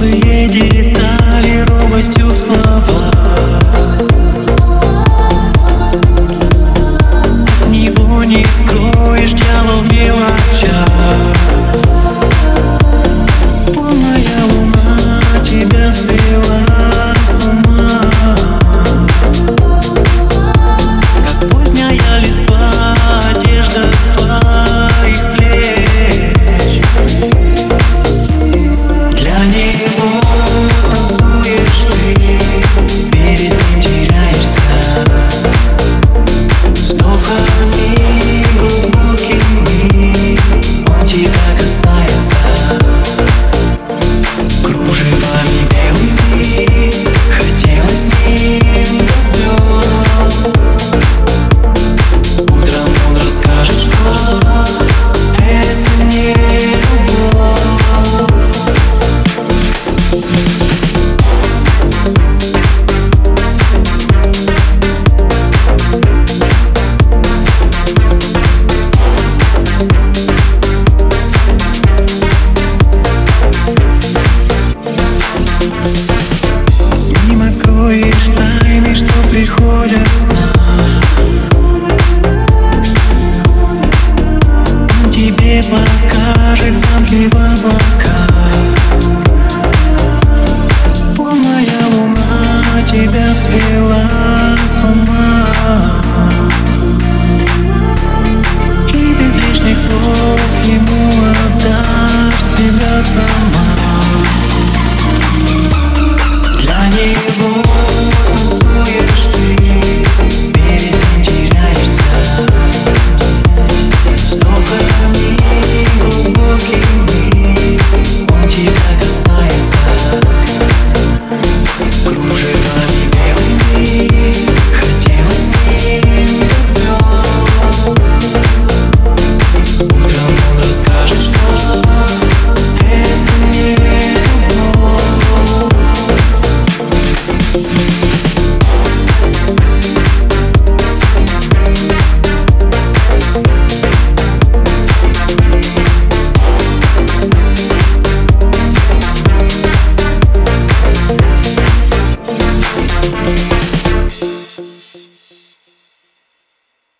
Теплые детали робостью в словах. От него не скроешь дьявол в мелочах. Полная луна тебя свела с ума. Как поздняя листва что приходят в снах Он тебе покажет замки в облаках. Полная луна тебя свела Thank